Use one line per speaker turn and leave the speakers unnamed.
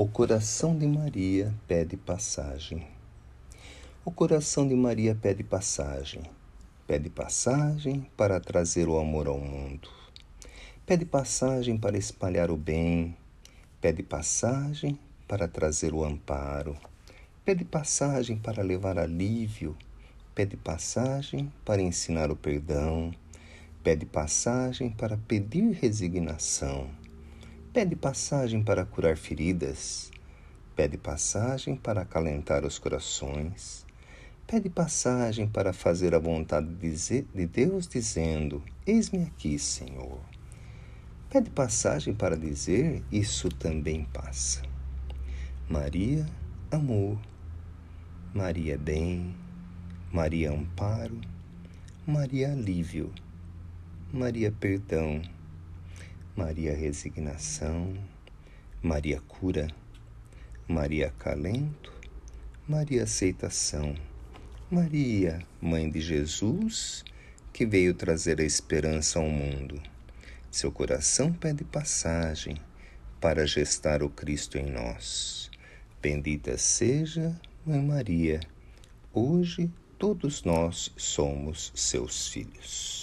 O coração de Maria pede passagem. O coração de Maria pede passagem. Pede passagem para trazer o amor ao mundo. Pede passagem para espalhar o bem. Pede passagem para trazer o amparo. Pede passagem para levar alívio. Pede passagem para ensinar o perdão. Pede passagem para pedir resignação Pede passagem para curar feridas, pede passagem para acalentar os corações, pede passagem para fazer a vontade de Deus, dizendo: Eis-me aqui, Senhor. Pede passagem para dizer: Isso também passa. Maria, amor. Maria, bem. Maria, amparo. Maria, alívio. Maria, perdão. Maria Resignação, Maria Cura, Maria Calento, Maria Aceitação, Maria, Mãe de Jesus, que veio trazer a esperança ao mundo. Seu coração pede passagem para gestar o Cristo em nós. Bendita seja, Mãe Maria, hoje todos nós somos seus filhos.